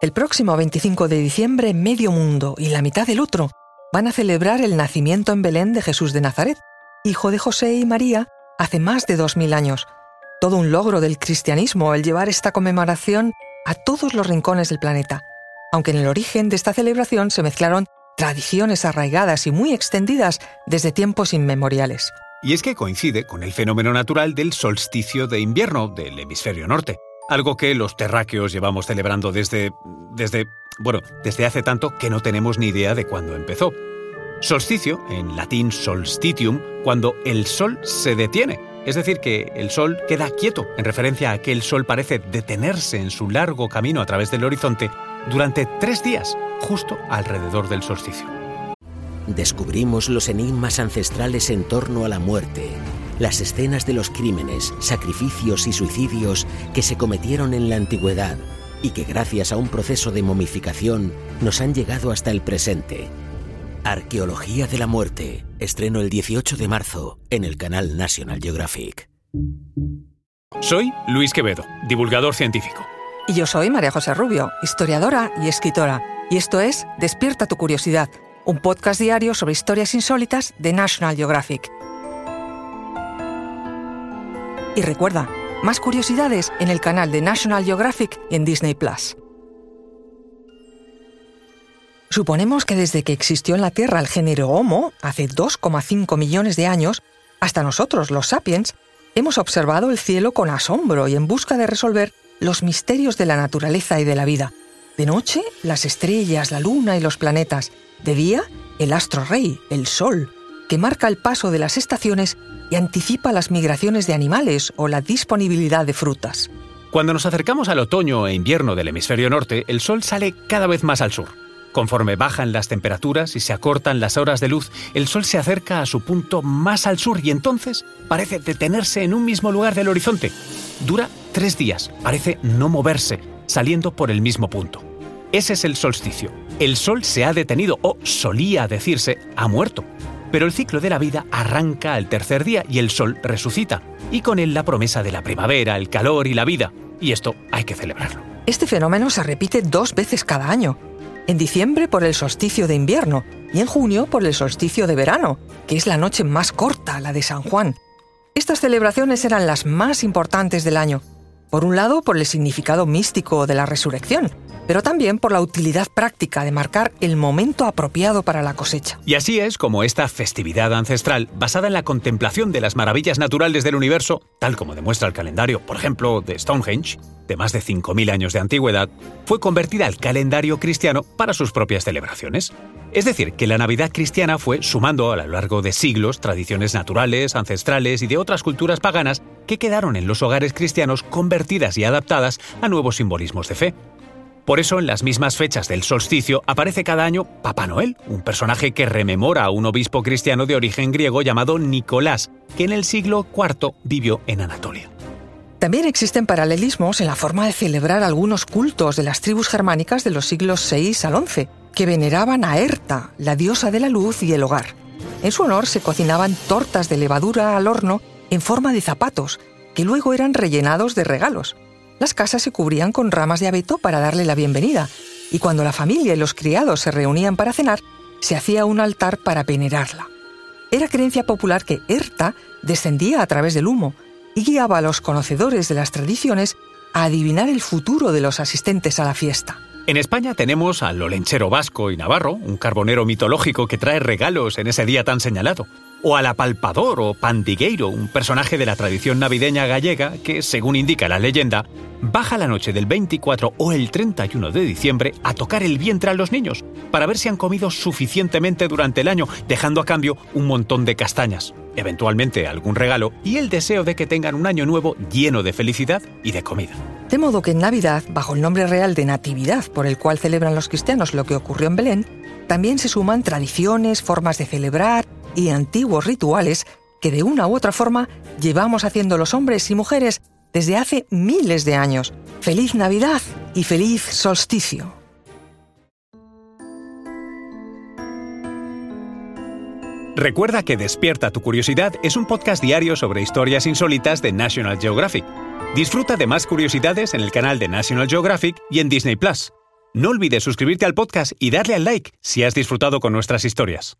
El próximo 25 de diciembre, medio mundo y la mitad del otro van a celebrar el nacimiento en Belén de Jesús de Nazaret, hijo de José y María, hace más de dos mil años. Todo un logro del cristianismo el llevar esta conmemoración a todos los rincones del planeta, aunque en el origen de esta celebración se mezclaron tradiciones arraigadas y muy extendidas desde tiempos inmemoriales. Y es que coincide con el fenómeno natural del solsticio de invierno del hemisferio norte, algo que los terráqueos llevamos celebrando desde desde bueno, desde hace tanto que no tenemos ni idea de cuándo empezó. Solsticio, en latín solstitium, cuando el sol se detiene, es decir, que el sol queda quieto, en referencia a que el sol parece detenerse en su largo camino a través del horizonte durante tres días, justo alrededor del solsticio. Descubrimos los enigmas ancestrales en torno a la muerte, las escenas de los crímenes, sacrificios y suicidios que se cometieron en la antigüedad y que gracias a un proceso de momificación nos han llegado hasta el presente. Arqueología de la Muerte, estreno el 18 de marzo en el canal National Geographic. Soy Luis Quevedo, divulgador científico. Y yo soy María José Rubio, historiadora y escritora. Y esto es Despierta tu curiosidad, un podcast diario sobre historias insólitas de National Geographic. Y recuerda, más curiosidades en el canal de National Geographic en Disney Plus. Suponemos que desde que existió en la Tierra el género Homo, hace 2,5 millones de años, hasta nosotros, los sapiens, hemos observado el cielo con asombro y en busca de resolver los misterios de la naturaleza y de la vida. De noche, las estrellas, la luna y los planetas. De día, el astro rey, el sol, que marca el paso de las estaciones y anticipa las migraciones de animales o la disponibilidad de frutas. Cuando nos acercamos al otoño e invierno del hemisferio norte, el sol sale cada vez más al sur. Conforme bajan las temperaturas y se acortan las horas de luz, el Sol se acerca a su punto más al sur y entonces parece detenerse en un mismo lugar del horizonte. Dura tres días, parece no moverse, saliendo por el mismo punto. Ese es el solsticio. El Sol se ha detenido, o solía decirse, ha muerto. Pero el ciclo de la vida arranca al tercer día y el Sol resucita, y con él la promesa de la primavera, el calor y la vida. Y esto hay que celebrarlo. Este fenómeno se repite dos veces cada año en diciembre por el solsticio de invierno y en junio por el solsticio de verano, que es la noche más corta, la de San Juan. Estas celebraciones eran las más importantes del año, por un lado por el significado místico de la resurrección, pero también por la utilidad práctica de marcar el momento apropiado para la cosecha. Y así es como esta festividad ancestral, basada en la contemplación de las maravillas naturales del universo, tal como demuestra el calendario, por ejemplo, de Stonehenge, de más de 5.000 años de antigüedad, fue convertida al calendario cristiano para sus propias celebraciones. Es decir, que la Navidad cristiana fue sumando a lo largo de siglos tradiciones naturales, ancestrales y de otras culturas paganas que quedaron en los hogares cristianos convertidas y adaptadas a nuevos simbolismos de fe. Por eso, en las mismas fechas del solsticio aparece cada año Papá Noel, un personaje que rememora a un obispo cristiano de origen griego llamado Nicolás, que en el siglo IV vivió en Anatolia. También existen paralelismos en la forma de celebrar algunos cultos de las tribus germánicas de los siglos VI al XI, que veneraban a Erta, la diosa de la luz y el hogar. En su honor se cocinaban tortas de levadura al horno en forma de zapatos, que luego eran rellenados de regalos. Las casas se cubrían con ramas de abeto para darle la bienvenida, y cuando la familia y los criados se reunían para cenar, se hacía un altar para venerarla. Era creencia popular que Erta descendía a través del humo y guiaba a los conocedores de las tradiciones a adivinar el futuro de los asistentes a la fiesta. En España tenemos al olenchero vasco y navarro, un carbonero mitológico que trae regalos en ese día tan señalado o al apalpador o pandigueiro, un personaje de la tradición navideña gallega que, según indica la leyenda, baja la noche del 24 o el 31 de diciembre a tocar el vientre a los niños para ver si han comido suficientemente durante el año, dejando a cambio un montón de castañas, eventualmente algún regalo y el deseo de que tengan un año nuevo lleno de felicidad y de comida. De modo que en Navidad, bajo el nombre real de Natividad por el cual celebran los cristianos lo que ocurrió en Belén, también se suman tradiciones, formas de celebrar, y antiguos rituales que de una u otra forma llevamos haciendo los hombres y mujeres desde hace miles de años. Feliz Navidad y feliz solsticio. Recuerda que Despierta tu Curiosidad es un podcast diario sobre historias insólitas de National Geographic. Disfruta de más curiosidades en el canal de National Geographic y en Disney Plus. No olvides suscribirte al podcast y darle al like si has disfrutado con nuestras historias.